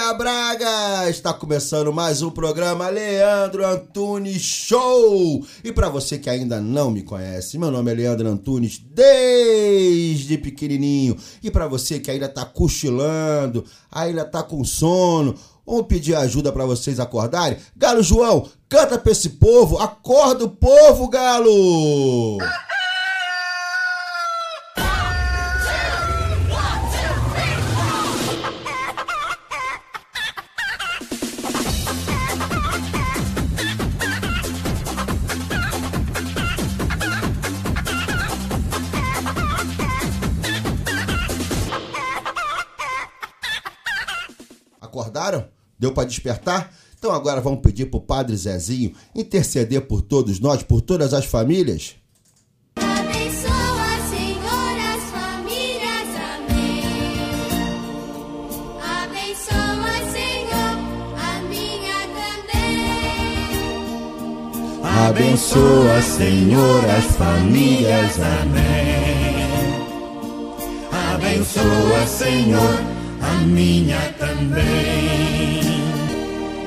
Braga! Está começando mais um programa Leandro Antunes Show. E para você que ainda não me conhece, meu nome é Leandro Antunes desde pequenininho. E para você que ainda tá cochilando, ainda tá com sono, Vamos pedir ajuda para vocês acordarem? Galo João, canta pra esse povo, acorda o povo, Galo! Deu para despertar? Então agora vamos pedir pro Padre Zezinho interceder por todos nós, por todas as famílias. Abençoa, Senhor, as famílias. Amém. Abençoa, Senhor, a minha também.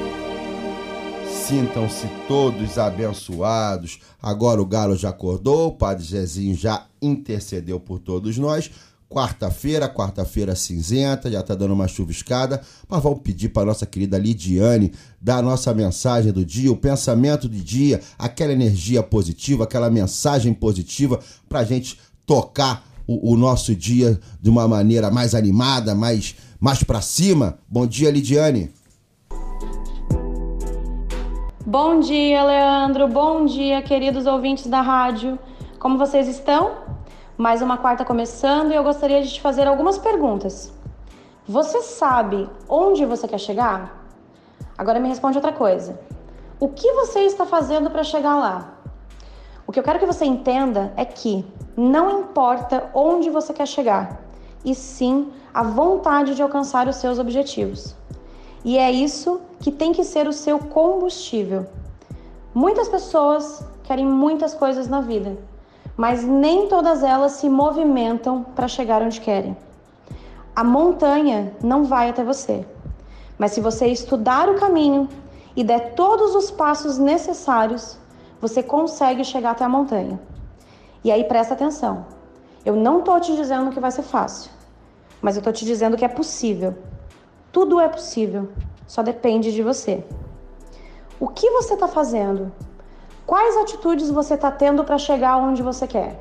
A. Sintam-se todos abençoados. Agora o Galo já acordou, o Padre Zezinho já intercedeu por todos nós. Quarta-feira, quarta-feira cinzenta, já tá dando uma chuviscada, mas vamos pedir para nossa querida Lidiane dar a nossa mensagem do dia, o pensamento do dia, aquela energia positiva, aquela mensagem positiva pra gente tocar o, o nosso dia de uma maneira mais animada, mais, mais para cima. Bom dia, Lidiane. Bom dia, Leandro. Bom dia, queridos ouvintes da rádio. Como vocês estão? Mais uma quarta começando e eu gostaria de te fazer algumas perguntas. Você sabe onde você quer chegar? Agora me responde outra coisa. O que você está fazendo para chegar lá? O que eu quero que você entenda é que não importa onde você quer chegar, e sim a vontade de alcançar os seus objetivos. E é isso que tem que ser o seu combustível. Muitas pessoas querem muitas coisas na vida, mas nem todas elas se movimentam para chegar onde querem. A montanha não vai até você, mas se você estudar o caminho e der todos os passos necessários, você consegue chegar até a montanha. E aí presta atenção. Eu não tô te dizendo que vai ser fácil, mas eu tô te dizendo que é possível. Tudo é possível, só depende de você. O que você está fazendo? Quais atitudes você está tendo para chegar onde você quer?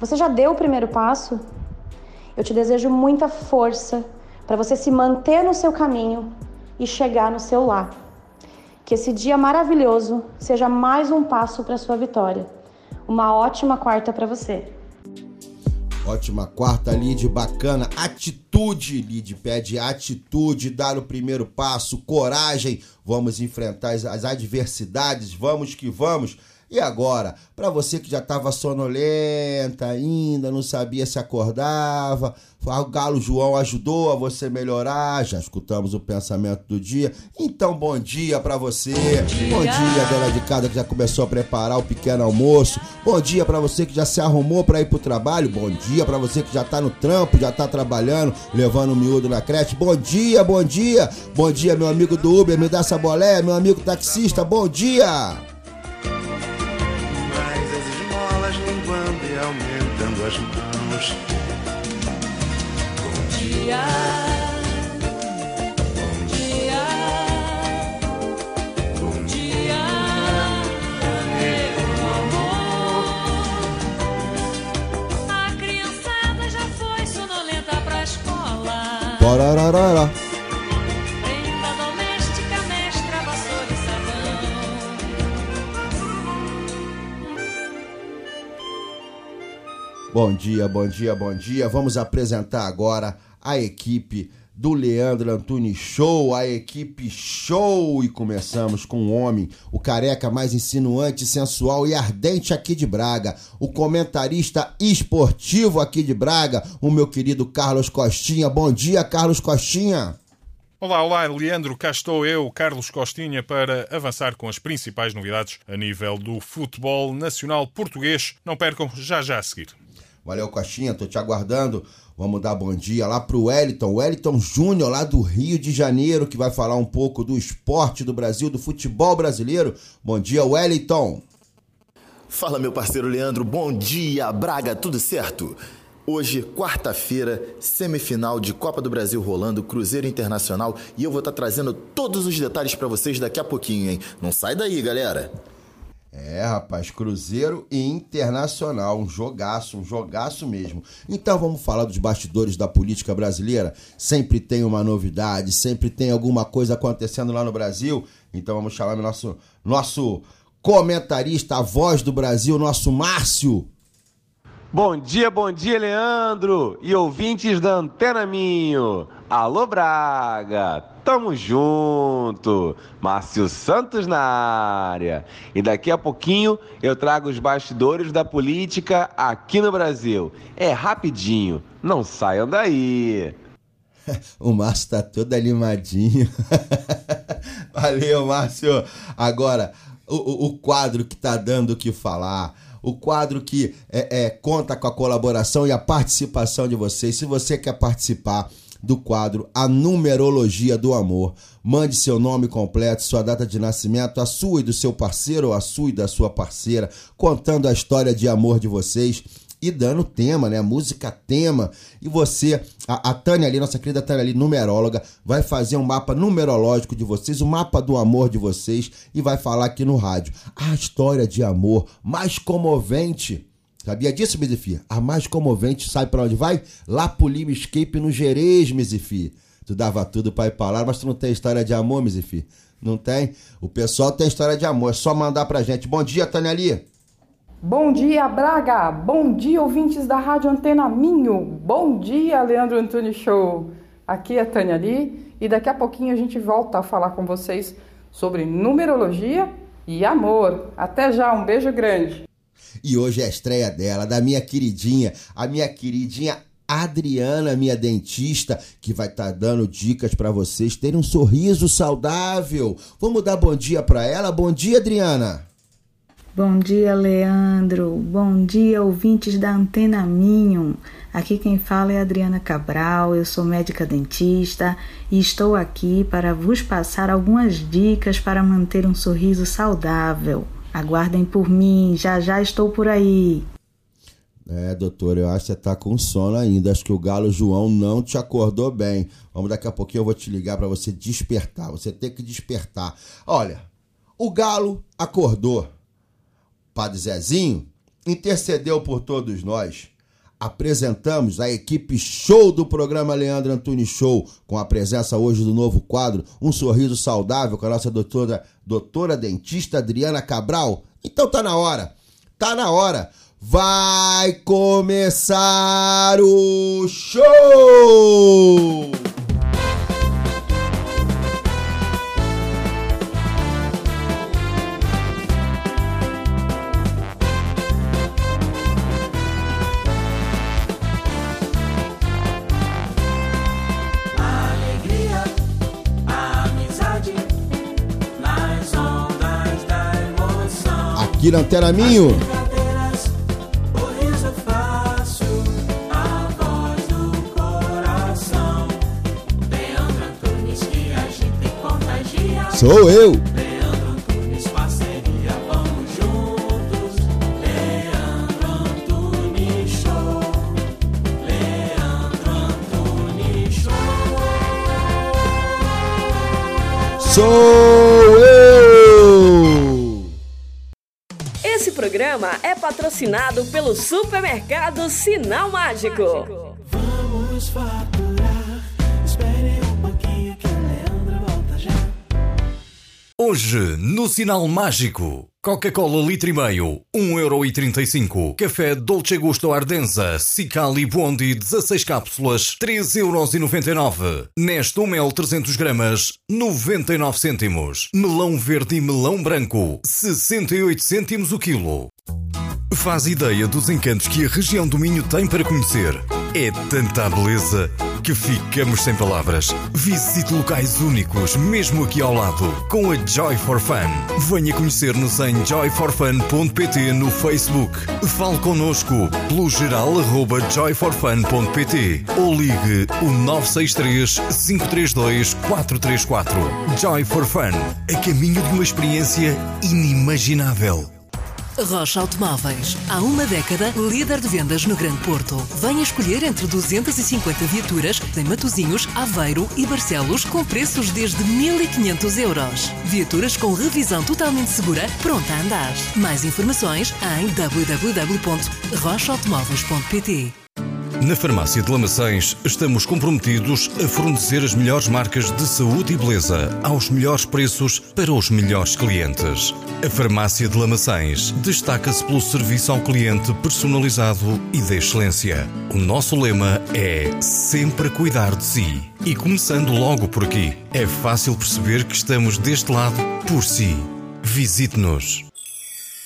Você já deu o primeiro passo? Eu te desejo muita força para você se manter no seu caminho e chegar no seu lar. Que esse dia maravilhoso seja mais um passo para sua vitória. Uma ótima quarta para você. Ótima quarta, Lid, bacana. Atitude, Lid, pede atitude, dar o primeiro passo, coragem. Vamos enfrentar as adversidades, vamos que vamos. E agora, para você que já estava sonolenta ainda, não sabia se acordava, o Galo João ajudou a você melhorar, já escutamos o pensamento do dia. Então, bom dia para você. Bom dia. dona de casa que já começou a preparar o pequeno almoço. Bom dia para você que já se arrumou para ir pro trabalho. Bom dia para você que já tá no trampo, já tá trabalhando, levando o miúdo na creche. Bom dia, bom dia. Bom dia, meu amigo do Uber, me dá essa bolé, meu amigo taxista. Bom dia. Aumentando as mãos. Bom dia. Bom Bom dia, bom dia, bom dia. Vamos apresentar agora a equipe do Leandro Antunes Show, a equipe show. E começamos com o homem, o careca mais insinuante, sensual e ardente aqui de Braga, o comentarista esportivo aqui de Braga, o meu querido Carlos Costinha. Bom dia, Carlos Costinha. Olá, olá, Leandro. Cá estou eu, Carlos Costinha, para avançar com as principais novidades a nível do futebol nacional português. Não percam, já já a seguir. Valeu, Costinha, tô te aguardando. Vamos dar bom dia lá pro Wellington, Wellington Júnior, lá do Rio de Janeiro, que vai falar um pouco do esporte do Brasil, do futebol brasileiro. Bom dia, Wellington. Fala, meu parceiro Leandro, bom dia, Braga, tudo certo? Hoje, quarta-feira, semifinal de Copa do Brasil rolando, Cruzeiro Internacional, e eu vou estar trazendo todos os detalhes para vocês daqui a pouquinho, hein? Não sai daí, galera. É, rapaz, Cruzeiro e Internacional, um jogaço, um jogaço mesmo. Então vamos falar dos bastidores da política brasileira? Sempre tem uma novidade, sempre tem alguma coisa acontecendo lá no Brasil. Então vamos chamar nosso nosso comentarista, a voz do Brasil, nosso Márcio. Bom dia, bom dia, Leandro e ouvintes da Antena Minho. Alô, Braga, tamo junto. Márcio Santos na área. E daqui a pouquinho eu trago os bastidores da política aqui no Brasil. É rapidinho, não saiam daí. O Márcio tá todo animadinho. Valeu, Márcio. Agora, o, o- quadro que tá dando o que falar. O quadro que é, é, conta com a colaboração e a participação de vocês. Se você quer participar do quadro A Numerologia do Amor, mande seu nome completo, sua data de nascimento, a sua e do seu parceiro ou a sua e da sua parceira, contando a história de amor de vocês e dando tema, né? Música tema. E você, a, a Tânia ali, nossa querida Tânia ali, numeróloga, vai fazer um mapa numerológico de vocês, o mapa do amor de vocês e vai falar aqui no rádio. A história de amor mais comovente. Sabia disso, Mizifi? A mais comovente, sabe pra onde vai? Lá pro Lima Escape no Gerês, Mizifi. Tu dava tudo pra ir pra lá, mas tu não tem história de amor, Mizifi? Não tem? O pessoal tem história de amor, é só mandar pra gente. Bom dia, Tânia ali. Bom dia, Braga! Bom dia, ouvintes da Rádio Antena Minho! Bom dia, Leandro Antunes Show! Aqui é a Tânia Lee e daqui a pouquinho a gente volta a falar com vocês sobre numerologia e amor. Até já, um beijo grande! E hoje é a estreia dela, da minha queridinha, a minha queridinha Adriana, minha dentista, que vai estar dando dicas pra vocês terem um sorriso saudável. Vamos dar bom dia pra ela? Bom dia, Adriana. Bom dia, Leandro. Bom dia, ouvintes da Antena Minho. Aqui quem fala é Adriana Cabral, eu sou médica dentista e estou aqui para vos passar algumas dicas para manter um sorriso saudável. Aguardem por mim, já já estou por aí. É, doutor, eu acho que você tá com sono ainda. Acho que o galo João não te acordou bem. Vamos daqui a pouquinho eu vou te ligar pra você despertar. Você tem que despertar. Olha, o galo acordou. Padre Zezinho intercedeu por todos nós. Apresentamos a equipe show do programa Leandro Antunes Show, com a presença hoje do novo quadro Um Sorriso Saudável com a nossa doutora, doutora dentista Adriana Cabral. Então tá na hora, tá na hora. Vai começar o show! Agita e contagia. Sou eu. Leandro Antunes, parceria, vamos juntos. Leandro Antunes Show. Leandro Antunes Show. Sou patrocinado pelo supermercado Sinal Mágico. Vamos faturar. Espere um pouquinho que o Leandro volta já. Hoje, no Sinal Mágico, Coca-Cola litro e meio, 1,35€. Café Dolce Gusto Ardenza, Cicali Bondi, 16 cápsulas, 3,99€. Nestum mel 300 gramas, 99 cêntimos. Melão verde e melão branco, 68 cêntimos o quilo. Faz ideia dos encantos que a região do Minho tem para conhecer. É tanta beleza que ficamos sem palavras. Visite locais únicos, mesmo aqui ao lado, com a Joy for Fun. Venha conhecer-nos em joyforfun.pt no Facebook. Fale connosco pelo geral arroba joyforfun.pt ou ligue o 963 532 434. Joy for Fun, a caminho de uma experiência inimaginável. Rocha Automóveis. Há uma década, líder de vendas no Grande Porto. Venha escolher entre 250 viaturas em Matozinhos, Aveiro e Barcelos com preços desde 1.500 euros. Viaturas com revisão totalmente segura, pronta a andar. Mais informações em www.rochaautomóveis.pt Na Farmácia de Lamaçães estamos comprometidos a fornecer as melhores marcas de saúde e beleza aos melhores preços para os melhores clientes. A Farmácia de Lamaçães destaca-se pelo serviço ao cliente personalizado e de excelência. O nosso lema é sempre cuidar de si. E começando logo por aqui, é fácil perceber que estamos deste lado por si. Visite-nos.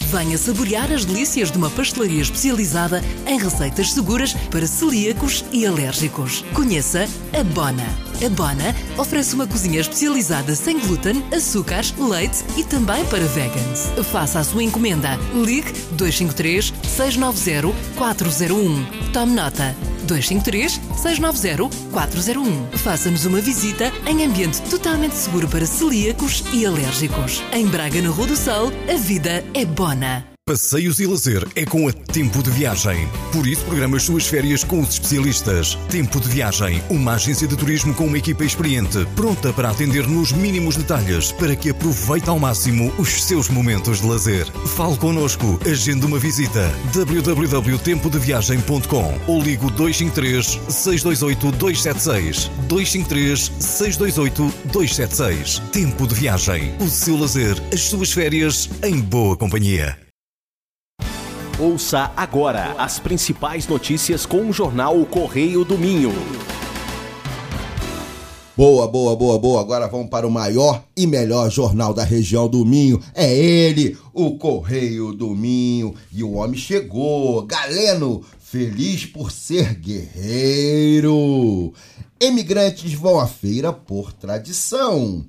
Venha saborear as delícias de uma pastelaria especializada em receitas seguras para celíacos e alérgicos. Conheça a Bona. A Bona oferece uma cozinha especializada sem glúten, açúcares, leite e também para vegans. Faça a sua encomenda. Ligue 253 690 401. Tome nota. 253 690 401. Faça-nos uma visita em ambiente totalmente seguro para celíacos e alérgicos. Em Braga, na Rua do Sol, a vida é bona. Passeios e lazer é com a Tempo de Viagem. Por isso, programa as suas férias com os especialistas. Tempo de Viagem, uma agência de turismo com uma equipa experiente, pronta para atender nos mínimos detalhes para que aproveite ao máximo os seus momentos de lazer. Fale connosco, agende uma visita. www.tempodeviagem.com ou ligo 253 628 276 253 628 276. Tempo de Viagem. O seu lazer, as suas férias em boa companhia. Ouça agora as principais notícias com o jornal O Correio do Minho. Boa, boa, boa, boa. Agora vamos para o maior e melhor jornal da região do Minho. É ele, o Correio do Minho. E o homem chegou. Galeno, feliz por ser guerreiro. Emigrantes vão à feira por tradição.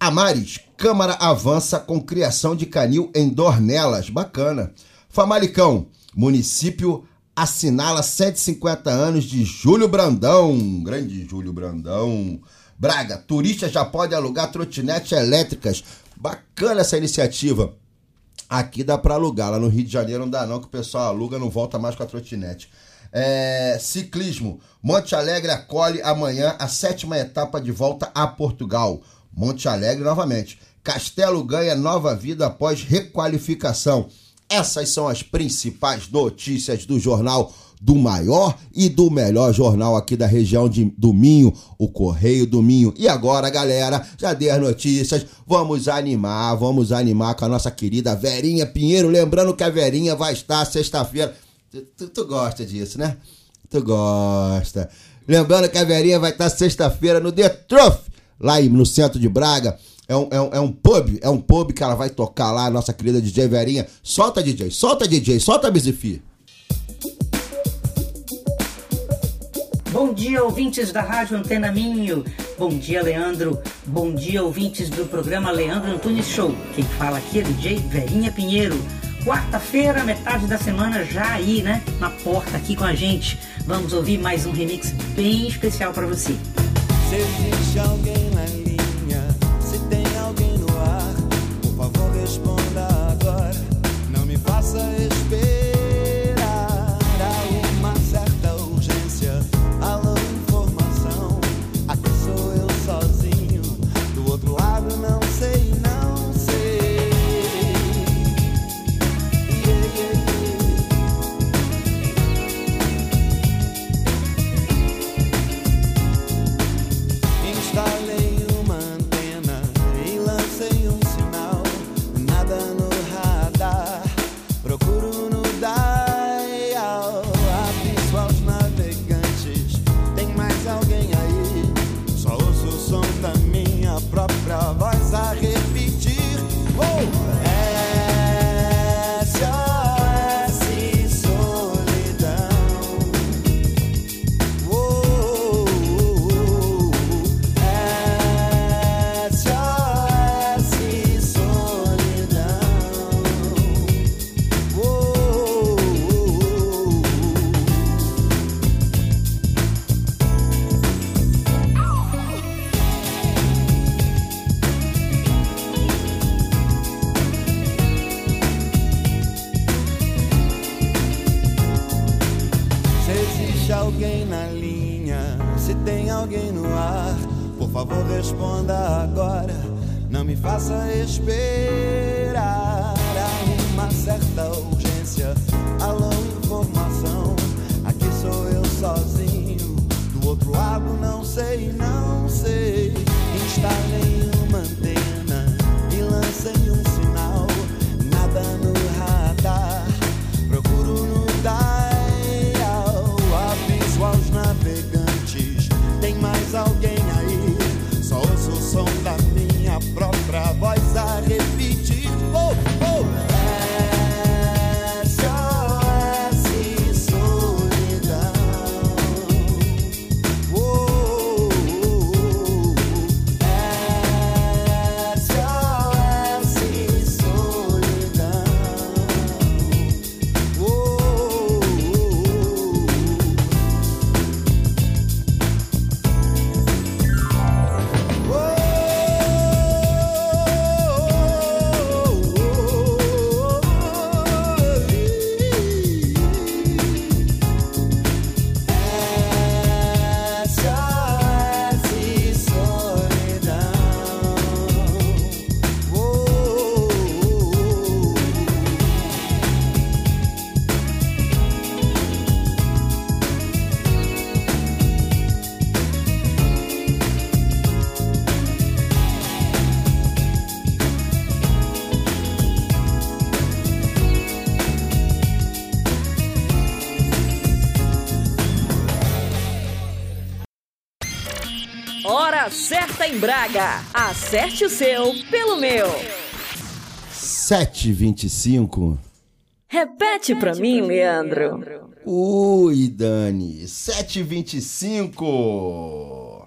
Amares, Câmara avança com criação de canil em Dornelas. Bacana. Famalicão, município assinala 150 anos de Júlio Brandão. Grande Júlio Brandão. Braga, turista já pode alugar trotinetes elétricas. Bacana essa iniciativa. Aqui dá para alugar, lá no Rio de Janeiro não dá não, que o pessoal aluga não volta mais com a trotinete. É, ciclismo, Monte Alegre acolhe amanhã a sétima etapa de volta a Portugal. Monte Alegre novamente. Castelo ganha nova vida após requalificação. Essas são as principais notícias do jornal do maior e do melhor jornal aqui da região de, do Minho, o Correio do Minho. E agora, galera, já dei as notícias, vamos animar, vamos animar com a nossa querida Verinha Pinheiro. Lembrando que a Verinha vai estar sexta-feira. Tu, tu, tu gosta disso, né? Tu gosta. Lembrando que a Verinha vai estar sexta-feira no The Truth, lá no centro de Braga. É um, é, um, é um pub, é um pub que ela vai tocar lá, a nossa querida DJ Verinha. Solta, DJ, solta, DJ, solta, Bizifi. Bom dia, ouvintes da Rádio Antena Minho. Bom dia, Leandro. Bom dia, ouvintes do programa Leandro Antunes Show. Quem fala aqui é DJ Verinha Pinheiro. Quarta-feira, metade da semana já aí, né? Na porta aqui com a gente. Vamos ouvir mais um remix bem especial para você. Se existe alguém na favor responda agora. Não me faça esperar. Braga. Acerte o seu pelo meu. 7h25. Repete pra mim, Leandro. Ui, Dani. 7h25.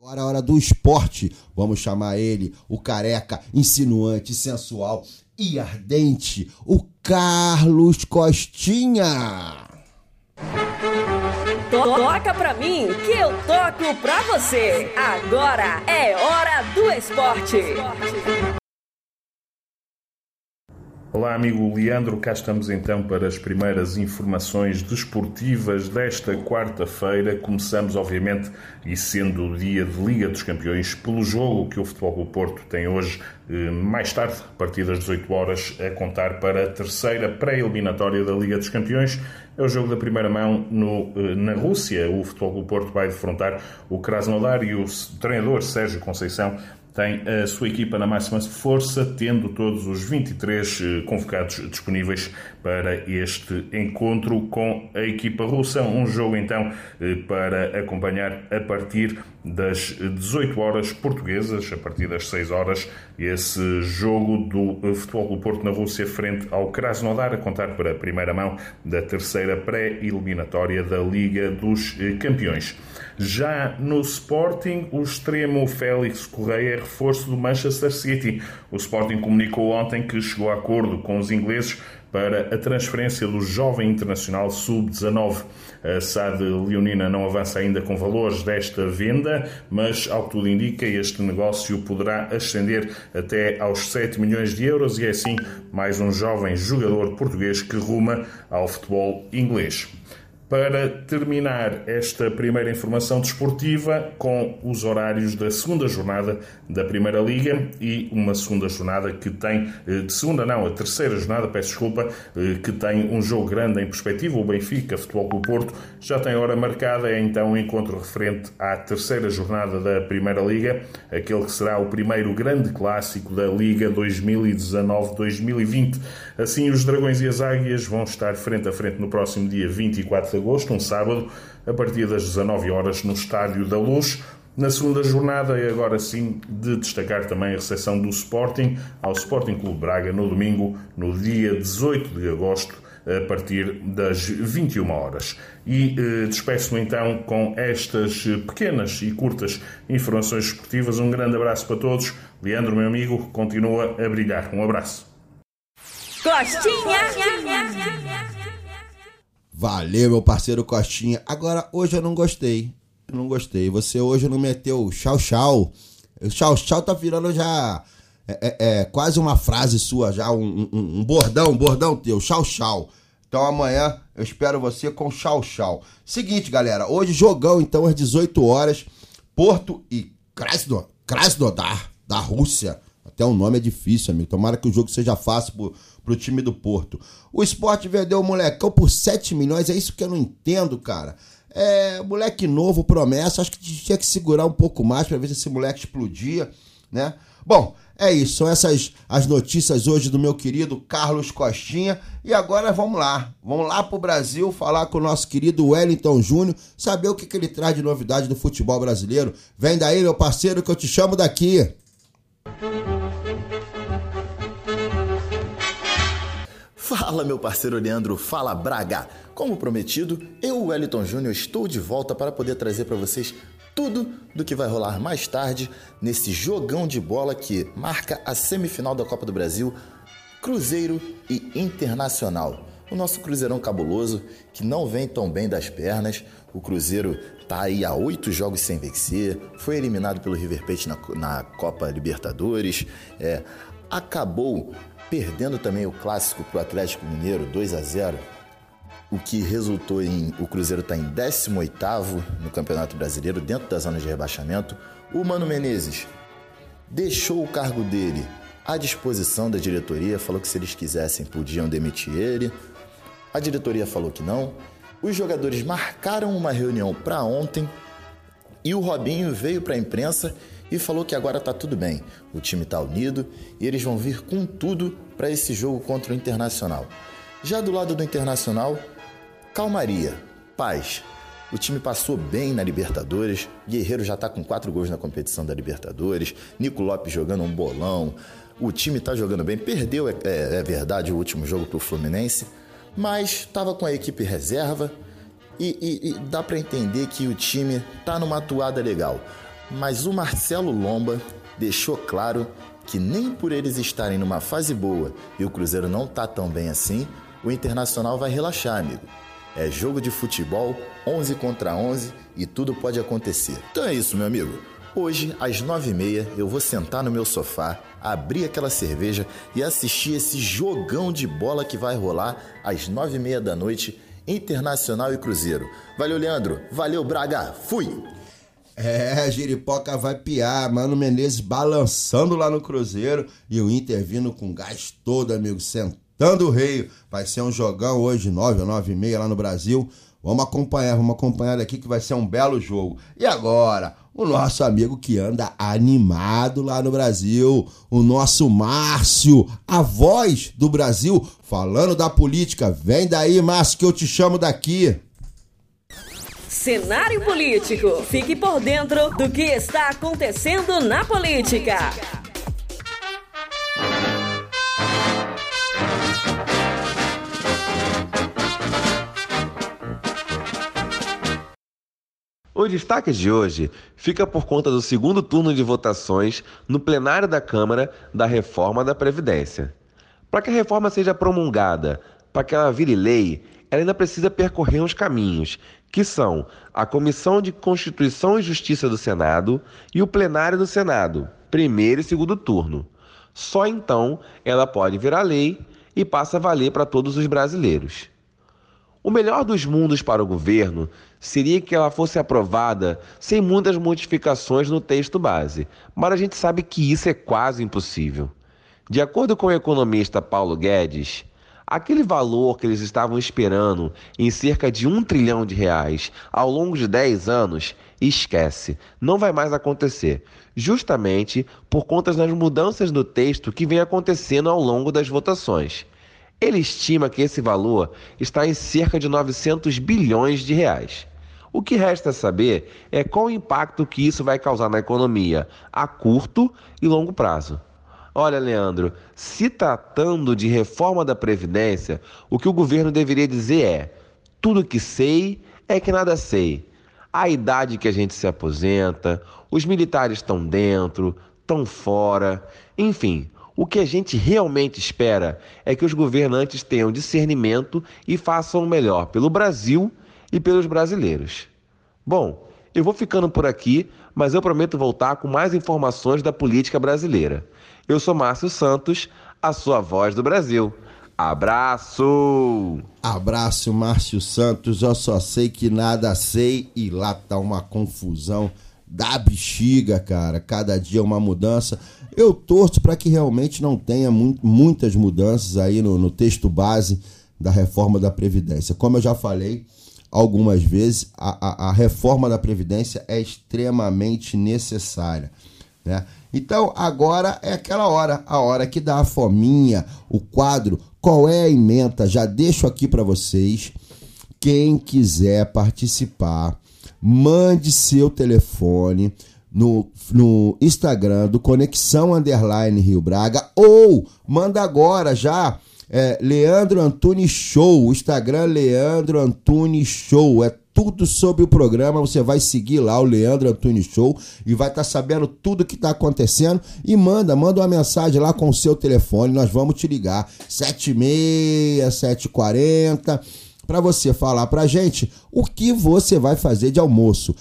Agora é a hora do esporte. Vamos chamar ele, o careca, insinuante, sensual e ardente, o Carlos Costinha. To- Toca pra mim que eu toco pra você. Agora é hora do esporte. Olá, amigo Leandro. Cá estamos então para as primeiras informações desportivas desta quarta-feira. Começamos, obviamente, e sendo o dia de Liga dos Campeões, pelo jogo que o Futebol do Porto tem hoje, eh, mais tarde, a partir das 18 horas, a contar para a terceira pré-eliminatória da Liga dos Campeões. É o jogo da primeira mão no, eh, na Rússia. O Futebol do Porto vai defrontar o Krasnodar e o treinador Sérgio Conceição tem a sua equipa na máxima força, tendo todos os 23 eh, convocados disponíveis para este encontro com a equipa russa. Um jogo então eh, para acompanhar a partir das 18 horas portuguesas, a partir das 6 horas, esse jogo do Futebol do Porto na Rússia frente ao Krasnodar, a contar para a primeira mão da terceira pré-eliminatória da Liga dos eh, Campeões. Já no Sporting, o extremo Félix Correia é reforço do Manchester City. O Sporting comunicou ontem que chegou a acordo com os ingleses para a transferência do jovem internacional sub-19. A SAD Leonina não avança ainda com valores desta venda, mas, ao que tudo indica, este negócio poderá ascender até aos 7 milhões de euros e é assim mais um jovem jogador português que ruma ao futebol inglês para terminar esta primeira informação desportiva com os horários da segunda jornada da Primeira Liga e uma segunda jornada que tem, eh, de segunda não, a terceira jornada, peço desculpa, eh, que tem um jogo grande em perspectiva, o Benfica, Futebol Clube Porto, já tem hora marcada, é então o encontro referente à terceira jornada da Primeira Liga, aquele que será o primeiro grande clássico da Liga 2019-2020. Assim, os Dragões e as Águias vão estar frente a frente no próximo dia 24 de agosto, um sábado, a partir das 19 horas no Estádio da Luz. Na segunda jornada é agora sim de destacar também a recepção do Sporting ao Sporting Clube Braga no domingo, no dia 18 de agosto, a partir das 21 horas. E eh, despeço-me então com estas pequenas e curtas informações esportivas. Um grande abraço para todos. Leandro, meu amigo, continua a brilhar. Um abraço. Costinha. Valeu, meu parceiro Costinha. Agora, hoje eu não gostei. Eu não gostei. Você hoje não meteu tchau, tchau. O tchau, tchau tá virando já. É, é- é quase uma frase sua, já. Um, um- um bordão, um bordão teu. Tchau, tchau. Então amanhã eu espero você com tchau, tchau. Seguinte, galera. Hoje, jogão, então, às 18 horas. Porto e Krasno, Krasnodar, da Rússia. Até o nome é difícil, amigo. Tomara que o jogo seja fácil pro, pro time do Porto. O Sport vendeu o molecão por 7 milhões, é isso que eu não entendo, cara. É, moleque novo, promessa, acho que tinha que segurar um pouco mais pra ver se esse moleque explodia, né? Bom, é isso, são essas as notícias hoje do meu querido Carlos Costinha. E agora vamos lá, vamos lá pro Brasil falar com o nosso querido Wellington Júnior, saber o que, que ele traz de novidade do futebol brasileiro. Vem daí, meu parceiro, que eu te chamo daqui. Fala, meu parceiro Leandro, fala Braga. Como prometido, eu, Wellington Júnior, estou de volta para poder trazer para vocês tudo do que vai rolar mais tarde nesse jogão de bola que marca a semifinal da Copa do Brasil, Cruzeiro e Internacional. O nosso Cruzeirão cabuloso, que não vem tão bem das pernas. O Cruzeiro tá aí há oito jogos sem vencer, foi eliminado pelo River Plate na, na Copa Libertadores, é, acabou perdendo também o clássico para o Atlético Mineiro 2 a 0 o que resultou em o Cruzeiro estar em 18º no Campeonato Brasileiro, dentro da zona de rebaixamento. O Mano Menezes deixou o cargo dele à disposição da diretoria, falou que se eles quisessem podiam demitir ele. A diretoria falou que não. Os jogadores marcaram uma reunião para ontem e o Robinho veio para a imprensa e falou que agora tá tudo bem. O time tá unido e eles vão vir com tudo para esse jogo contra o Internacional. Já do lado do Internacional, calmaria, paz. O time passou bem na Libertadores. Guerreiro já tá com quatro gols na competição da Libertadores. Nico Lopes jogando um bolão. O time tá jogando bem. Perdeu, é, é, é verdade, o último jogo pro Fluminense. Mas estava com a equipe reserva. E, e- e dá para entender que o time tá numa atuada legal. Mas o Marcelo Lomba deixou claro que nem por eles estarem numa fase boa e o Cruzeiro não tá tão bem assim, o Internacional vai relaxar, amigo. É jogo de futebol, 11 contra 11 e tudo pode acontecer. Então é isso, meu amigo. Hoje, às 9h30, eu vou sentar no meu sofá, abrir aquela cerveja e assistir esse jogão de bola que vai rolar às 9h30 da noite, Internacional e Cruzeiro. Valeu, Leandro. Valeu, Braga. Fui! É, Giripoca vai piar, Mano Menezes balançando lá no Cruzeiro e o Inter vindo com gás todo, amigo, sentando o rei. Vai ser um jogão hoje, 9 ou 9 e meia lá no Brasil. Vamos acompanhar, vamos acompanhar aqui que vai ser um belo jogo. E agora, o nosso amigo que anda animado lá no Brasil, o nosso Márcio, a voz do Brasil, falando da política. Vem daí, Márcio, que eu te chamo daqui. Cenário político. Fique por dentro do que está acontecendo na política. O destaque de hoje fica por conta do segundo turno de votações no plenário da Câmara da reforma da Previdência. Para que a reforma seja promulgada, para que ela vire lei, ela ainda precisa percorrer uns caminhos, que são a Comissão de Constituição e Justiça do Senado e o plenário do Senado, primeiro e segundo turno. Só então ela pode virar lei e passa a valer para todos os brasileiros. O melhor dos mundos para o governo seria que ela fosse aprovada sem muitas modificações no texto base, mas a gente sabe que isso é quase impossível. De acordo com o economista Paulo Guedes, aquele valor que eles estavam esperando em cerca de um trilhão de reais ao longo de 10 anos, esquece, não vai mais acontecer, justamente por conta das mudanças no texto que vem acontecendo ao longo das votações. Ele estima que esse valor está em cerca de 900 bilhões de reais. O que resta saber é qual o impacto que isso vai causar na economia a curto e longo prazo. Olha, Leandro, se tratando de reforma da Previdência, o que o governo deveria dizer é: tudo que sei é que nada sei. A idade que a gente se aposenta, os militares estão dentro, estão fora, enfim. O que a gente realmente espera é que os governantes tenham discernimento e façam o melhor pelo Brasil e pelos brasileiros. Bom, eu vou ficando por aqui, mas eu prometo voltar com mais informações da política brasileira. Eu sou Márcio Santos, a sua voz do Brasil. Abraço! Abraço, Márcio Santos. Eu só sei que nada sei e lá tá uma confusão da bexiga, cara. Cada dia uma mudança. Eu torço para que realmente não tenha mu- muitas mudanças aí no, no texto base da reforma da Previdência. Como eu já falei algumas vezes, a, a- a reforma da Previdência é extremamente necessária. Né? Então, agora é aquela hora, a hora que dá a fominha, o quadro, qual é a emenda? Já deixo aqui para vocês. Quem quiser participar, mande seu telefone no, no Instagram do Conexão Underline Rio Braga ou manda agora já é, Leandro Antunes Show, Instagram Leandro Antunes Show, é tudo sobre o programa, você vai seguir lá o Leandro Antunes Show e vai estar sabendo tudo que está acontecendo. E manda, manda uma mensagem lá com o seu telefone, nós vamos te ligar. 76 740 para você falar pra gente o que você vai fazer de almoço.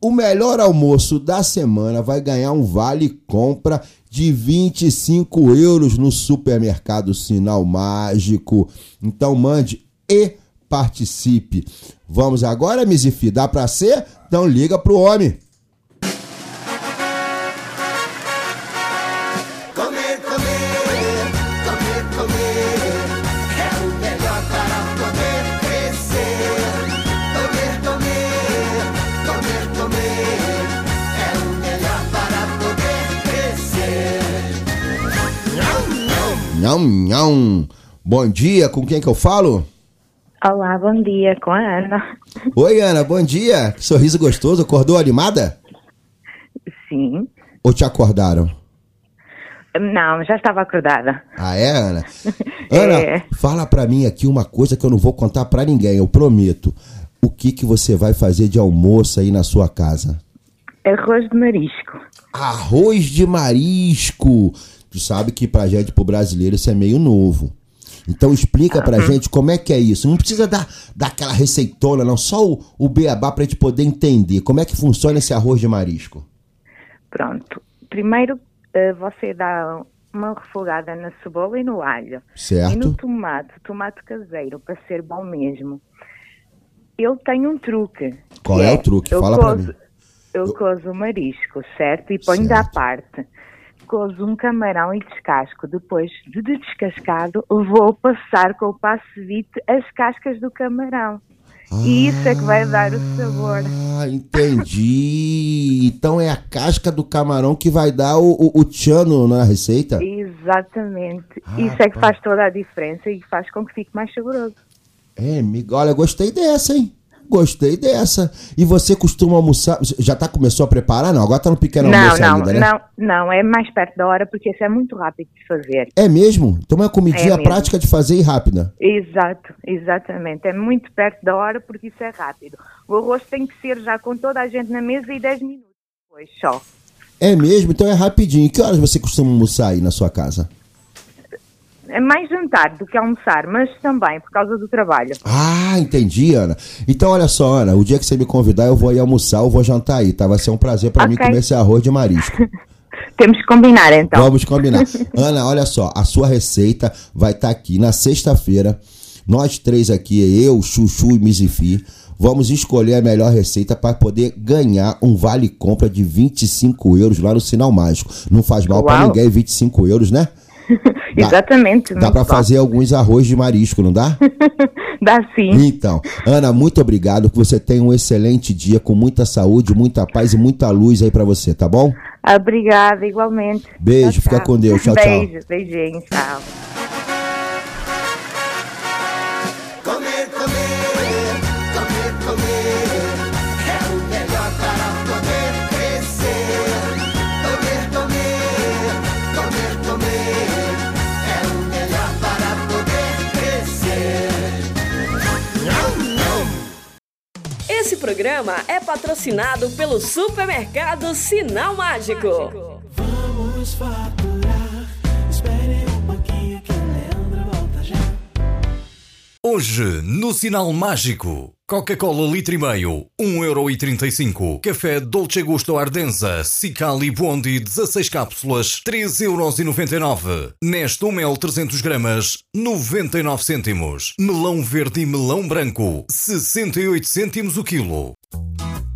O melhor almoço da semana vai ganhar um vale compra de 25 euros no supermercado Sinal Mágico. Então mande e participe. Vamos agora, Mizifi? Dá pra ser? Então liga pro homem. Nham, nham. Bom dia, com quem que eu falo? Olá, bom dia, com a Ana. Oi, Ana, bom dia. Que sorriso gostoso. Acordou animada? Sim. Ou te acordaram? Não, já estava acordada. Ah, é, Ana? Ana, É. fala pra mim aqui uma coisa que eu não vou contar pra ninguém, eu prometo. O que que você vai fazer de almoço aí na sua casa? Arroz de marisco. Arroz de marisco. Tu sabe que pra gente, pro brasileiro, isso é meio novo. Então explica pra Aham. gente como é que é isso. Não precisa dar, dar aquela receitona, não. Só o, o beabá pra gente poder entender. Como é que funciona esse arroz de marisco? Pronto. Primeiro eh, você dá uma refogada na cebola e no alho. Certo. E no tomate, tomate caseiro, para ser bom mesmo. Eu tenho um truque. Qual que é o truque? eu Fala pra cozo- mim. Eu cozo o marisco, certo? E ponho da parte. Cozo um camarão e descasco. Depois de descascado, vou passar com o passevite as cascas do camarão. E isso é que vai dar o sabor. Ah, entendi. Então é a casca do camarão que vai dar o, o, o tchano na receita? Exatamente. Ah, Isso é que faz toda a diferença e faz com que fique mais saboroso. É, amigo, olha, gostei dessa, hein? Gostei dessa. E você costuma almoçar? Já tá, começou a preparar? Não, agora tá no pequeno não, almoço não, ainda, né? não, não, é mais perto da hora porque isso é muito rápido de fazer. É mesmo? Então é uma comidinha É prática de fazer e rápida. Exato, exatamente. É muito perto da hora porque isso é rápido. O arroz tem que ser já com toda a gente na mesa e 10 minutos depois só. É mesmo? Então é rapidinho. Que horas você costuma almoçar aí na sua casa? É mais jantar do que almoçar, mas também por causa do trabalho. Ah, entendi, Ana. Então olha só, Ana, o dia que você me convidar, eu vou ir almoçar, eu vou jantar aí, tá? Vai ser um prazer pra mim Ok. comer esse arroz de marisco. Temos que combinar então. Vamos combinar. Ana, olha só, a sua receita vai estar aqui na sexta-feira. Nós três aqui, eu, Chuchu e Mizifi, vamos escolher a melhor receita para poder ganhar um vale compra de 25 euros lá no Sinal Mágico. Não faz mal para ninguém 25 euros, né? Dá- Exatamente. Dá para fazer alguns arroz de marisco, não dá? Dá sim. Então, Ana, muito obrigado. Que você tenha um excelente dia com muita saúde, muita paz e muita luz aí para você, tá bom? Obrigada, igualmente. Beijo, Tchau, fica tchau. com Deus. Tchau, tchau. Beijo, beijinho, tchau. Esse programa é patrocinado pelo supermercado Sinal Mágico. Vamos faturar. Espere um pouquinho que o Leandro volta já. Hoje, no Sinal Mágico, Coca-Cola litro e meio, 1,35€. Café Dolce Gusto Ardenza, Cicali Bondi, 16 cápsulas, 3,99€. Nestum Mel 300 gramas, 99 cêntimos. Melão verde e melão branco, 68 cêntimos o quilo.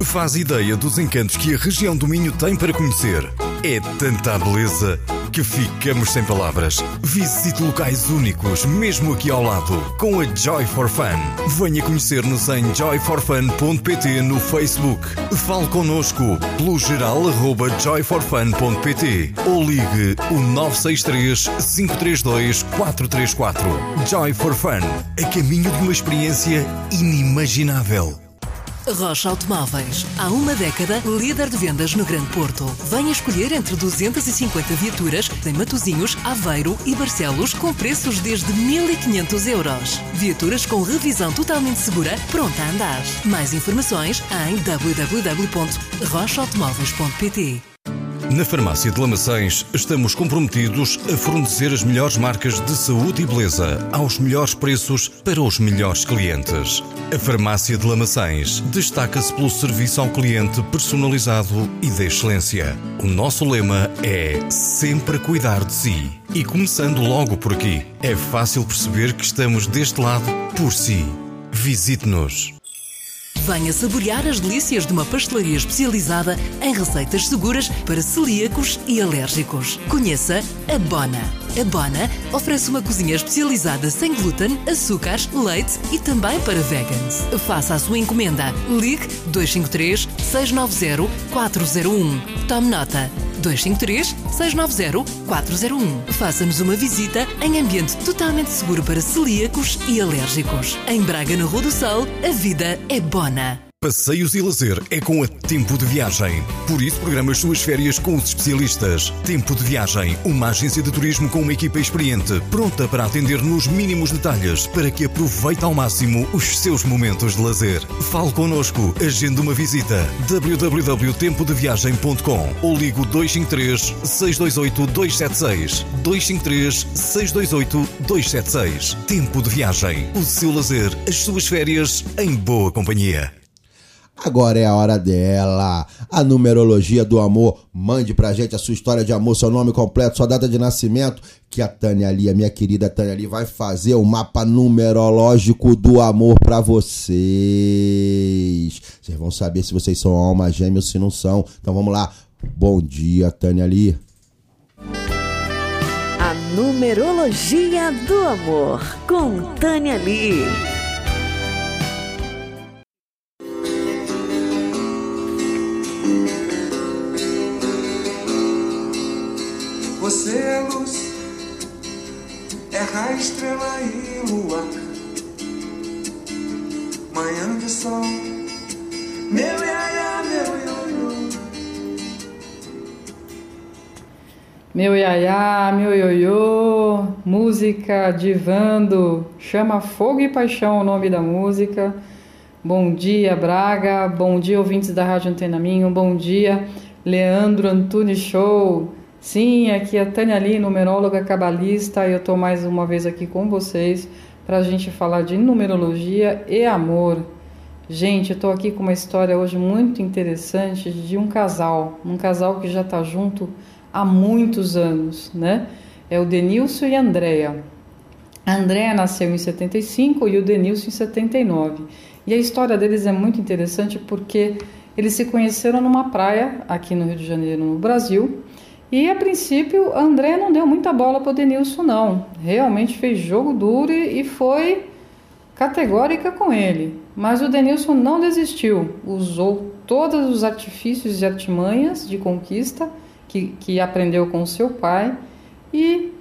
Faz ideia dos encantos que a região do Minho tem para conhecer. É tanta beleza que ficamos sem palavras. Visite locais únicos, mesmo aqui ao lado, com a Joy for Fun. Venha conhecer-nos em joyforfun.pt no Facebook. Fale connosco pelo geral arroba joyforfun.pt ou ligue o 963 532 434. Joy for Fun, a caminho de uma experiência inimaginável. Rocha Automóveis. Há uma década, líder de vendas no Grande Porto. Venha escolher entre 250 viaturas em Matozinhos, Aveiro e Barcelos com preços desde 1.500 euros. Viaturas com revisão totalmente segura, pronta a andar. Mais informações em www.rochaautomóveis.pt Na Farmácia de Lamaçães estamos comprometidos a fornecer as melhores marcas de saúde e beleza aos melhores preços para os melhores clientes. A Farmácia de Lamaçães destaca-se pelo serviço ao cliente personalizado e de excelência. O nosso lema é sempre cuidar de si. E começando logo por aqui, é fácil perceber que estamos deste lado por si. Visite-nos. Venha saborear as delícias de uma pastelaria especializada em receitas seguras para celíacos e alérgicos. Conheça a Bona. A Bona oferece uma cozinha especializada sem glúten, açúcares, leite e também para vegans. Faça a sua encomenda. Ligue 253 690 401. Tome nota. 253 690 401. Faça-nos uma visita em ambiente totalmente seguro para celíacos e alérgicos. Em Braga, na Rua do Sol, a vida é bona. Passeios e lazer é com a Tempo de Viagem. Por isso, programa as suas férias com os especialistas. Tempo de Viagem, uma agência de turismo com uma equipa experiente, pronta para atender nos mínimos detalhes, para que aproveite ao máximo os seus momentos de lazer. Fale connosco, agende uma visita. www.tempodeviagem.com ou ligo 253 628 276 253 628 276. Tempo de Viagem. O seu lazer, as suas férias em boa companhia. Agora é a hora dela. A numerologia do amor. Mande pra gente a sua história de amor, seu nome completo, sua data de nascimento, que a Tânia ali, a minha querida Tânia ali, vai fazer o mapa numerológico do amor pra vocês. Vocês vão saber se vocês são alma gêmea ou se não são. Então vamos lá. Bom dia, Tânia ali. A numerologia do amor com Tânia Lee. É raio, estrela e lua. Manhã de sol, meu iaia, meu ioiô. Meu iaiá, meu ioiô, música divando, chama Fogo e Paixão o nome da música. Bom dia, Braga, bom dia, ouvintes da Rádio Antena Minho, bom dia, Leandro Antunes Show. Sim, aqui é a Tânia Lee, numeróloga cabalista, e eu estou mais uma vez aqui com vocês para a gente falar de numerologia e amor. Gente, eu estou aqui com uma história hoje muito interessante de um casal, um casal que já está junto há muitos anos, né? É o Denilson e a Andrea. A Andrea nasceu em 75 e o Denilson em 79. E a história deles é muito interessante porque eles se conheceram numa praia aqui no Rio de Janeiro, no Brasil. E a princípio, a Andrea não deu muita bola para o Denilson, não. Realmente fez jogo duro e foi categórica com ele. Mas o Denilson não desistiu, usou todos os artifícios e artimanhas de conquista que, que aprendeu com seu pai e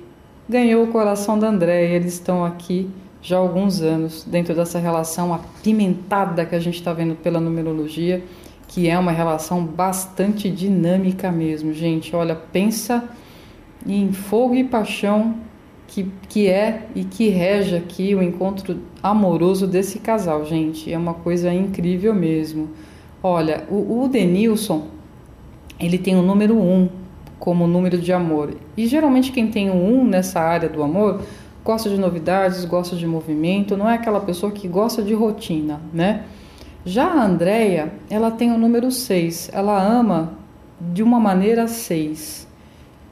ganhou o coração da Andréia. Eles estão aqui já há alguns anos dentro dessa relação apimentada que a gente está vendo pela numerologia, que é uma relação bastante dinâmica mesmo, gente. Olha, pensa em fogo e paixão que, que é e que rege aqui o encontro amoroso desse casal, gente. É uma coisa incrível mesmo. Olha, o, o Denilson, ele tem o número 1 um como número de amor. E geralmente quem tem o 1 um nessa área do amor gosta de novidades, gosta de movimento, não é aquela pessoa que gosta de rotina, né? Já a Andrea, ela tem o número 6, ela ama de uma maneira 6.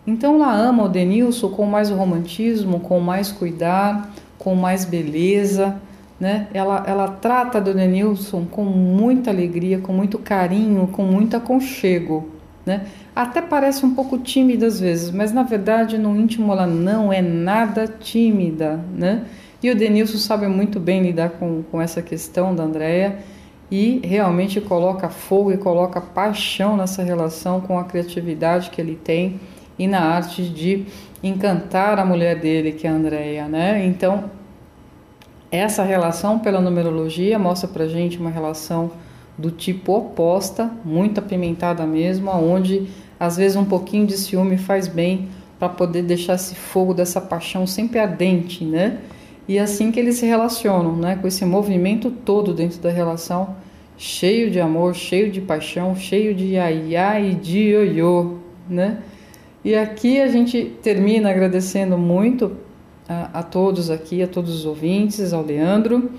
Então ela ama o Denilson com mais romantismo, com mais cuidar, com mais beleza, né? Ela, ela trata do Denilson com muita alegria, com muito carinho, com muito aconchego, né? Até parece um pouco tímida às vezes, mas na verdade no íntimo ela não é nada tímida, né? E o Denilson sabe muito bem lidar com, com essa questão da Andrea e realmente coloca fogo e coloca paixão nessa relação com a criatividade que ele tem e na arte de encantar a mulher dele, que é a Andrea, né? Então, essa relação pela numerologia mostra pra gente uma relação do tipo oposta, muito apimentada mesmo, onde às vezes um pouquinho de ciúme faz bem para poder deixar esse fogo dessa paixão sempre ardente, né? E é assim que eles se relacionam, né? Com esse movimento todo dentro da relação, cheio de amor, cheio de paixão, cheio de iaiá e de ioiô, né? E aqui a gente termina agradecendo muito a, a todos aqui, a todos os ouvintes, ao Leandro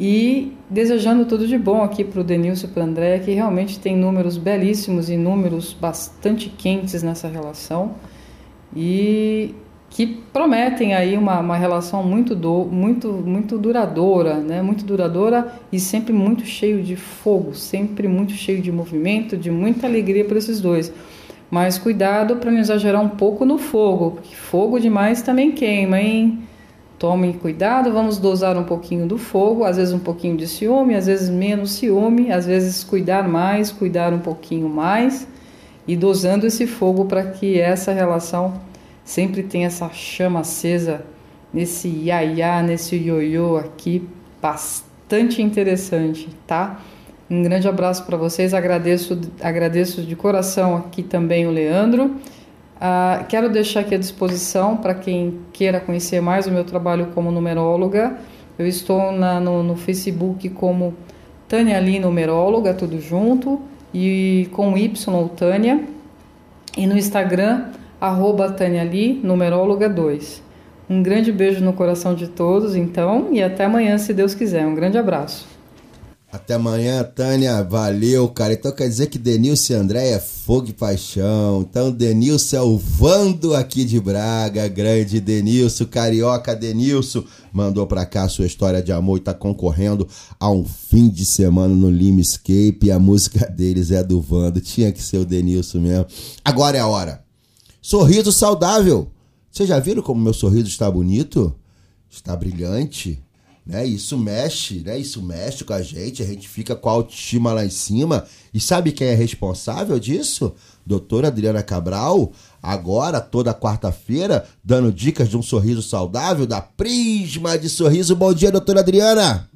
e desejando tudo de bom aqui para o Denilson e para André, que realmente tem números belíssimos e números bastante quentes nessa relação e que prometem aí uma, uma relação muito, do, muito, muito duradoura, né? muito duradoura e sempre muito cheio de fogo, sempre muito cheio de movimento, de muita alegria para esses dois. Mas cuidado para não exagerar um pouco no fogo, porque fogo demais também queima, hein? Tomem cuidado, vamos dosar um pouquinho do fogo, às vezes um pouquinho de ciúme, às vezes menos ciúme, às vezes cuidar mais, cuidar um pouquinho mais e dosando esse fogo para que essa relação sempre tenha essa chama acesa nesse iaiá, nesse ioiô aqui, bastante interessante, tá? Um grande abraço para vocês, agradeço, agradeço de coração aqui também o Leandro. Uh, quero deixar aqui à disposição para quem queira conhecer mais o meu trabalho como numeróloga. Eu estou na, no, no, Facebook como Tânia Lee Numeróloga, tudo junto, e com Y Tânia. E no Instagram, arroba Tânia Lee, Numeróloga 2. Um grande beijo no coração de todos, então, e até amanhã, se Deus quiser. Um grande abraço. Até amanhã, Tânia. Valeu, cara. Então quer dizer que Denilson e André é fogo e paixão. Então, Denilson é o Vando aqui de Braga. Grande Denilson, carioca Denilson. Mandou pra cá sua história de amor e tá concorrendo a um fim de semana no Limescape. E a música deles é do Vando. Tinha que ser o Denilson mesmo. Agora é a hora. Sorriso saudável. Vocês já viram como meu sorriso está bonito? Está brilhante né? Isso mexe, né? Isso mexe com a gente, a gente fica com a autoestima lá em cima. E sabe quem é responsável disso? Doutora Adriana Cabral, agora toda quarta-feira, dando dicas de um sorriso saudável da Prisma de Sorriso. Bom dia, doutora Adriana.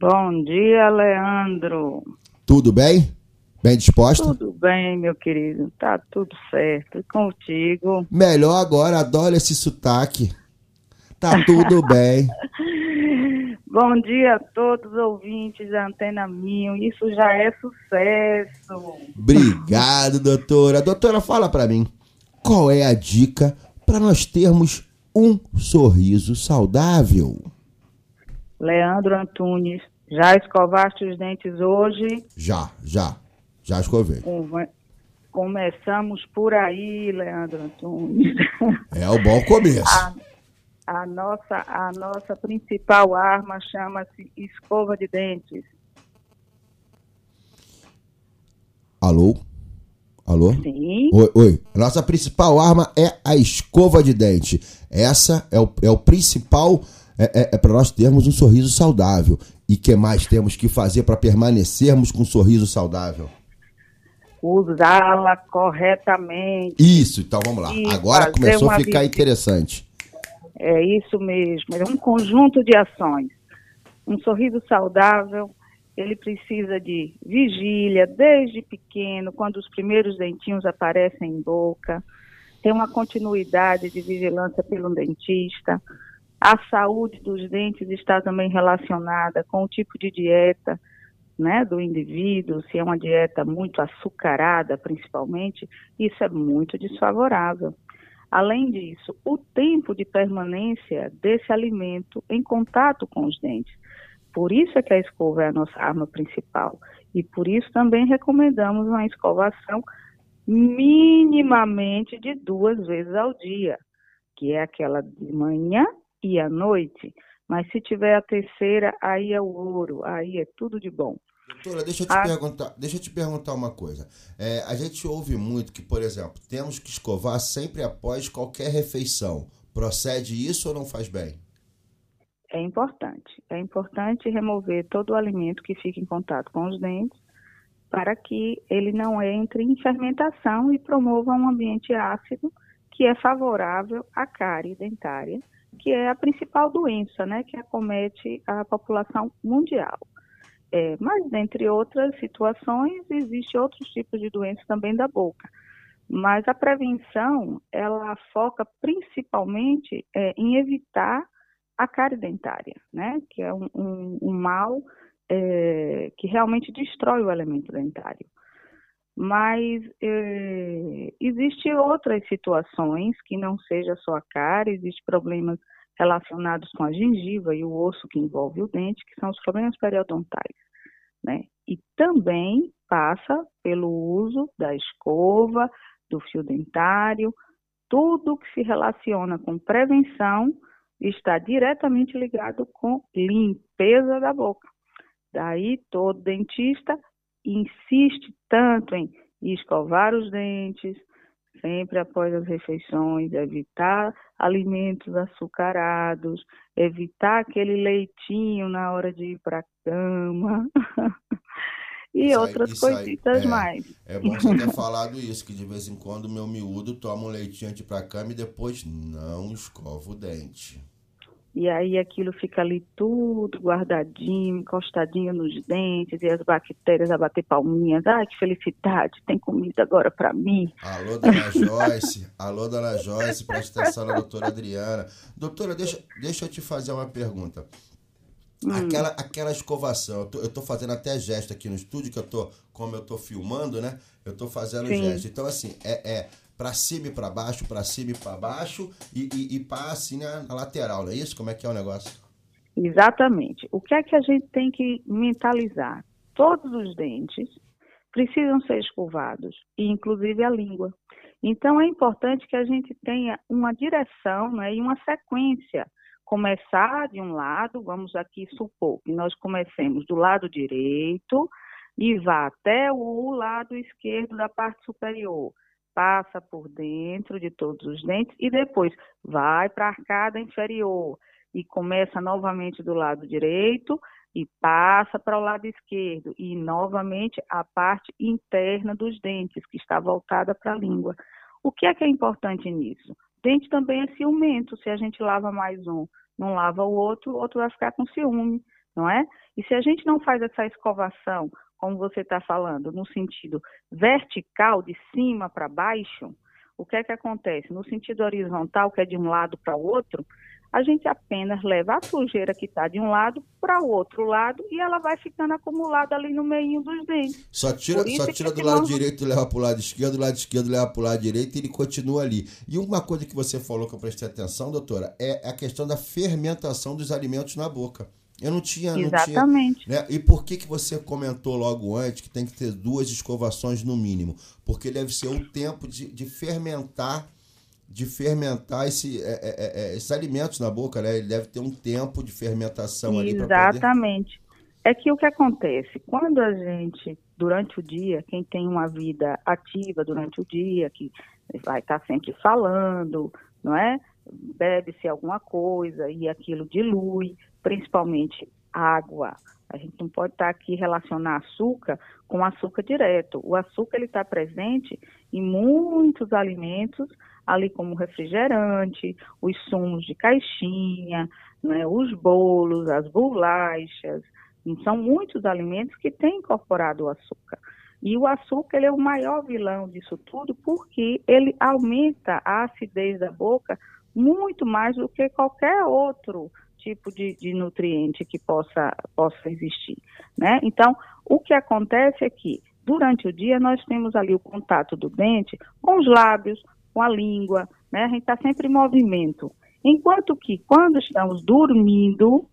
Bom dia, Leandro. Tudo bem? Bem disposta? Tudo bem, meu querido. Tá tudo certo. E contigo? Melhor agora, adoro esse sotaque. Tá tudo bem. Bom dia a todos os ouvintes da Antena Minho. Isso já é sucesso. Obrigado, doutora. Doutora, fala para mim, qual é a dica para nós termos um sorriso saudável? Leandro Antunes, já escovaste os dentes hoje? Já, já. Já escovei. Come- Começamos por aí, Leandro Antunes. É o bom começo. A, a nossa, a nossa principal arma chama-se escova de dentes. Alô? Alô? Sim. Oi, oi. Nossa principal arma é a escova de dente. Essa é o, é o principal. É, é, para nós termos um sorriso saudável. E que mais temos que fazer para permanecermos com um sorriso saudável? Usá-la corretamente. Isso, então vamos lá. Agora começou a ficar interessante. É isso mesmo, é um conjunto de ações. Um sorriso saudável, ele precisa de vigília desde pequeno, quando os primeiros dentinhos aparecem em boca, tem uma continuidade de vigilância pelo dentista. A saúde dos dentes está também relacionada com o tipo de dieta né, do indivíduo, se é uma dieta muito açucarada, principalmente, isso é muito desfavorável. Além disso, o tempo de permanência desse alimento em contato com os dentes. Por isso é que a escova é a nossa arma principal. E por isso também recomendamos uma escovação minimamente de duas vezes ao dia, que é aquela de manhã e à noite. Mas se tiver a terceira, aí é o ouro, aí é tudo de bom. Doutora, deixa eu te Ah. perguntar, deixa eu te perguntar uma coisa. É, a gente ouve muito que, por exemplo, temos que escovar sempre após qualquer refeição. Procede isso ou não faz bem? É importante. É importante remover todo o alimento que fica em contato com os dentes para que ele não entre em fermentação e promova um ambiente ácido que é favorável à cárie dentária, que é a principal doença, né, que acomete a população mundial. É, mas, dentre outras situações, existem outros tipos de doenças também da boca. Mas a prevenção, ela foca principalmente é, em evitar a cárie dentária, né? Que é um, um- um mal é, que realmente destrói o elemento dentário. Mas é, existem outras situações que não seja só a cárie, existem problemas relacionados com a gengiva e o osso que envolve o dente, que são os problemas periodontais, né? E também passa pelo uso da escova, do fio dentário, tudo que se relaciona com prevenção está diretamente ligado com limpeza da boca. Daí todo dentista insiste tanto em escovar os dentes sempre após as refeições, evitar alimentos açucarados, evitar aquele leitinho na hora de ir para a cama. e Isso aí- outras aí, coisitas é, mais. É bom você ter falado isso, que de vez em quando meu miúdo toma um leitinho antes pra cama e depois não escova o dente. E aí aquilo fica ali tudo guardadinho, encostadinho nos dentes, e as bactérias a bater palminhas. Ai, que felicidade, tem comida agora para mim. Alô, dona Joyce. Alô, dona Joyce, presta atenção na doutora Adriana. Doutora, deixa, deixa eu te fazer uma pergunta. Hum. Aquela, aquela escovação, eu tô, eu tô fazendo até gesto aqui no estúdio, que eu tô, como eu tô filmando, né? Eu tô fazendo Sim. gesto. Então, assim, é, é pra cima e pra baixo, pra cima e pra baixo, e, e, e pá, assim, na, na lateral, não é isso? Como é que é o negócio? Exatamente. O que é que a gente tem que mentalizar? Todos os dentes precisam ser escovados, inclusive a língua. Então é importante que a gente tenha uma direção né, e uma sequência. Começar de um lado, vamos aqui supor que nós comecemos do lado direito e vá até o lado esquerdo da parte superior. Passa por dentro de todos os dentes e depois vai para a arcada inferior e começa novamente do lado direito e passa para o lado esquerdo e novamente a parte interna dos dentes que está voltada para a língua. O que é que é importante nisso? Dente também é ciumento. Se a gente lava mais um, não lava o outro, o outro vai ficar com ciúme, não é? E se a gente não faz essa escovação, como você está falando, no sentido vertical, de cima para baixo, o que é que acontece? No sentido horizontal, que é de um lado para o outro, a gente apenas leva a sujeira que está de um lado para o outro lado e ela vai ficando acumulada ali no meio dos dentes. Só tira, só tira do esse lado novo- direito e leva pro lado esquerdo, do lado esquerdo leva pro lado direito e ele continua ali. E uma coisa que você falou que eu prestei atenção, doutora, é a questão da fermentação dos alimentos na boca. Eu não tinha. Não Exatamente. Tinha, né? E por que, que você comentou logo antes que tem que ter duas escovações no mínimo? Porque deve ser o tempo de, de fermentar, de fermentar esse, é, é, é, esses alimentos na boca, né? Ele deve ter um tempo de fermentação ali para poder. Exatamente. É que o que acontece, quando a gente, durante o dia, quem tem uma vida ativa durante o dia, que vai estar sempre falando, não é? Bebe-se alguma coisa e aquilo dilui, principalmente água. A gente não pode estar aqui relacionar açúcar com açúcar direto. O açúcar ele está presente em muitos alimentos, ali como refrigerante, os sumos de caixinha, né, os bolos, as bolachas. E São muitos alimentos que têm incorporado o açúcar. E o açúcar ele é o maior vilão disso tudo porque ele aumenta a acidez da boca muito mais do que qualquer outro tipo de, de nutriente que possa, possa existir. Né? Então, o que acontece é que durante o dia nós temos ali o contato do dente com os lábios, com a língua, né? a gente está sempre em movimento. Enquanto que quando estamos dormindo,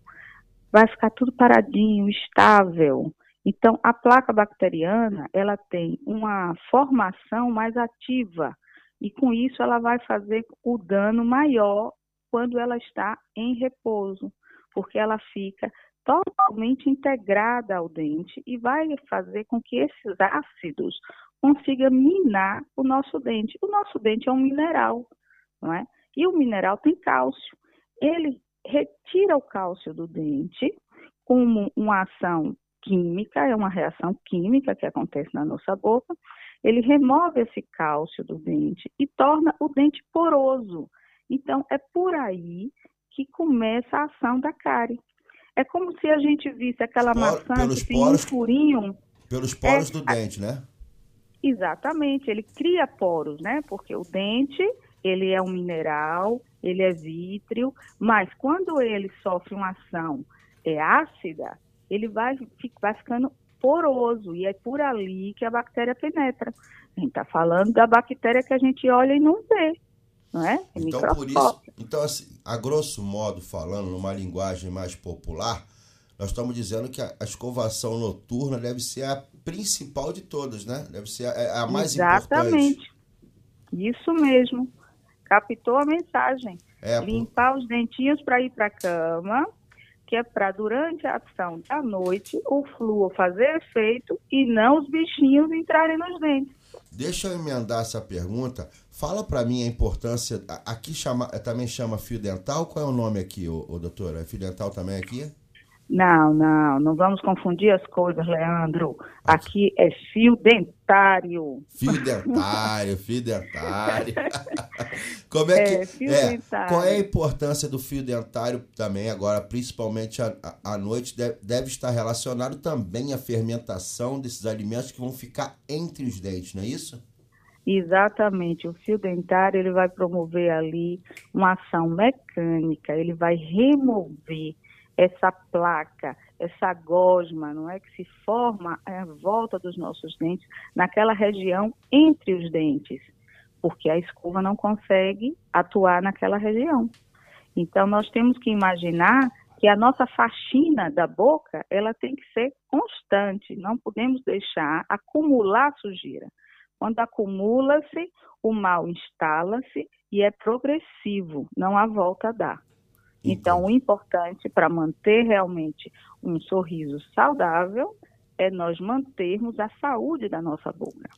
vai ficar tudo paradinho, estável. Então, a placa bacteriana, ela tem uma formação mais ativa e com isso ela vai fazer o dano maior quando ela está em repouso. porque ela fica totalmente integrada ao dente e vai fazer com que esses ácidos consigam minar o nosso dente. O nosso dente é um mineral, não é? E o mineral tem cálcio. Ele retira o cálcio do dente como uma ação química, é uma reação química que acontece na nossa boca. Ele remove esse cálcio do dente e torna o dente poroso. Então, é por aí que começa a ação da cárie. É como se a gente visse aquela maçã que tem um poros- furinho. Pelos poros É, do dente, né? Exatamente, ele cria poros, né? Porque o dente, ele é um mineral, ele é vítreo, mas quando ele sofre uma ação é, ácida, ele vai, vai ficando poroso e é por ali que a bactéria penetra. A gente está falando da bactéria que a gente olha e não vê, não é? É Então, por isso, então, assim, a grosso modo falando, numa linguagem mais popular, nós estamos dizendo que a, a escovação noturna deve ser a principal de todas, né? Deve ser a, a mais importante. Exatamente. Isso mesmo. Captou a mensagem. É, Limpar os dentinhos para ir para a cama, que é para durante a ação da noite o flúor fazer efeito e não os bichinhos entrarem nos dentes. Deixa eu emendar essa pergunta. Fala para mim a importância. Aqui chama, também chama fio dental. Qual é o nome aqui, ô, ô, doutora? É fio dental também aqui? Não, não, não vamos confundir as coisas, Leandro. Aqui é fio dentário. Fio dentário, fio dentário. Como é que É, fio é, dentário. Qual é a importância do fio dentário também agora, principalmente à, à- à noite, deve, deve estar relacionado também à fermentação desses alimentos que vão ficar entre os dentes, não é isso? Exatamente, o fio dentário ele vai promover ali uma ação mecânica, ele vai remover essa placa, essa gosma, não é que se forma à volta dos nossos dentes, naquela região entre os dentes, porque a escova não consegue atuar naquela região. Então nós temos que imaginar que a nossa faxina da boca, ela tem que ser constante, não podemos deixar acumular sujeira. Quando acumula-se, o mal instala-se e é progressivo, não há volta a dar. Então, o importante para manter realmente um sorriso saudável é nós mantermos a saúde da nossa boca.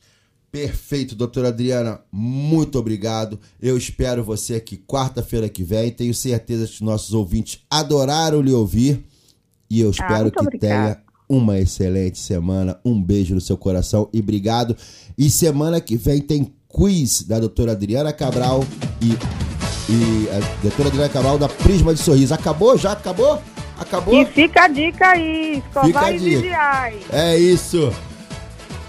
Perfeito, doutora Adriana, muito obrigado. Eu espero você aqui quarta-feira que vem. Tenho certeza que os nossos ouvintes adoraram lhe ouvir. E eu espero Ah, que tenha uma excelente semana. Um beijo no seu coração e obrigado. E semana que vem tem quiz da doutora Adriana Cabral e, e a doutora Adriana Cabral da Prisma de Sorriso. Acabou? Já acabou? Acabou? E fica a dica aí, escovar e vigiar. É isso.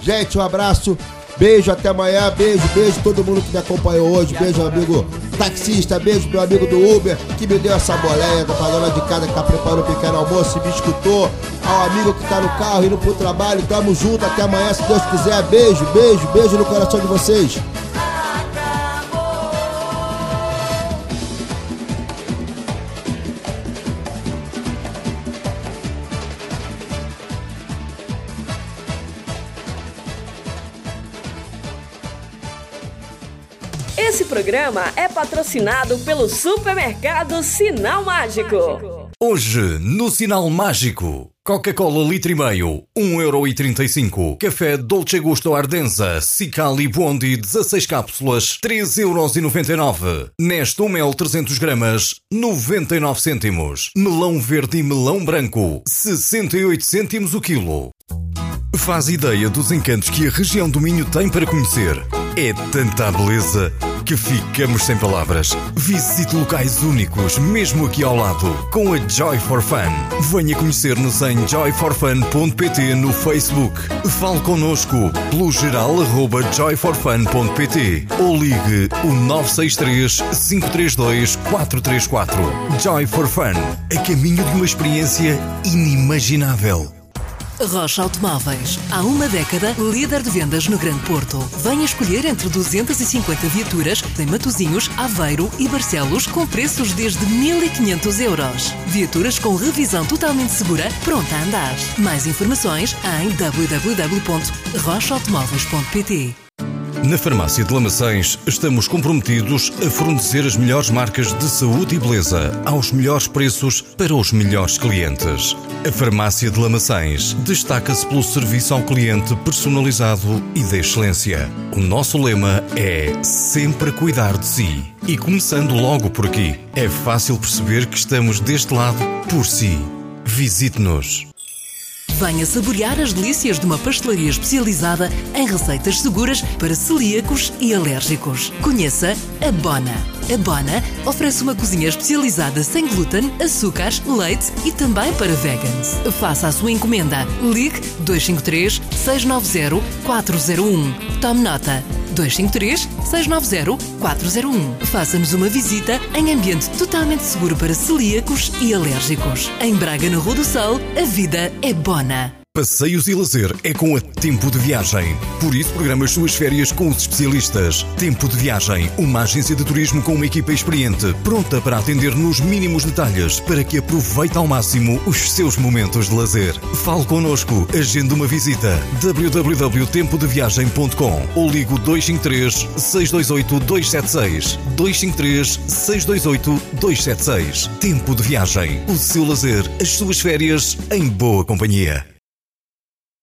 Gente, um abraço. Beijo, até amanhã. Beijo, beijo todo mundo que me acompanhou hoje. Beijo, meu amigo taxista. Beijo, meu amigo do Uber que me deu essa boleia. Da dona de casa que tá preparando o pequeno almoço e me escutou. Ao amigo que tá no carro indo pro trabalho. Tamo junto. Até amanhã, se Deus quiser. Beijo, beijo, beijo no coração de vocês. Programa é patrocinado pelo supermercado Sinal Mágico. Hoje, no Sinal Mágico, Coca-Cola litro e meio, 1,35€. Café Dolce Gusto Ardenza, Cicali Bondi, 16 cápsulas, 3,99€. Nesто Mel 300 gramas, 99 cêntimos. Melão verde e melão branco, 68 cêntimos o quilo. Faz ideia dos encantos que a região do Minho tem para conhecer. É tanta beleza que ficamos sem palavras. Visite locais únicos, mesmo aqui ao lado, com a Joy for Fun. Venha conhecer-nos em joyforfun.pt no Facebook. Fale connosco pelo geral arroba joyforfun.pt ou ligue o 963 532 434. Joy for Fun, a caminho de uma experiência inimaginável. Rocha Automóveis. Há uma década, líder de vendas no Grande Porto. Venha escolher entre 250 viaturas em Matozinhos, Aveiro e Barcelos com preços desde 1.500 euros. Viaturas com revisão totalmente segura, pronta a andar. Mais informações em www.rochaautomóveis.pt Na Farmácia de Lamaçães estamos comprometidos a fornecer as melhores marcas de saúde e beleza aos melhores preços para os melhores clientes. A Farmácia de Lamaçães destaca-se pelo serviço ao cliente personalizado e de excelência. O nosso lema é sempre cuidar de si. E começando logo por aqui, é fácil perceber que estamos deste lado por si. Visite-nos. Venha saborear as delícias de uma pastelaria especializada em receitas seguras para celíacos e alérgicos. Conheça a Bona. A Bona oferece uma cozinha especializada sem glúten, açúcares, leite e também para vegans. Faça a sua encomenda. Ligue 253 690 401. Tome nota. 253 690 401. Faça-nos uma visita em ambiente totalmente seguro para celíacos e alérgicos. Em Braga, na Rua do Sol, a vida é bona. Passeios e lazer é com a Tempo de Viagem. Por isso, programa as suas férias com os especialistas. Tempo de Viagem, uma agência de turismo com uma equipa experiente, pronta para atender nos mínimos detalhes para que aproveite ao máximo os seus momentos de lazer. Fale connosco, agende uma visita. www.tempodeviagem.com ou ligo 253 628 276 253 628 276. Tempo de Viagem, o seu lazer, as suas férias em boa companhia.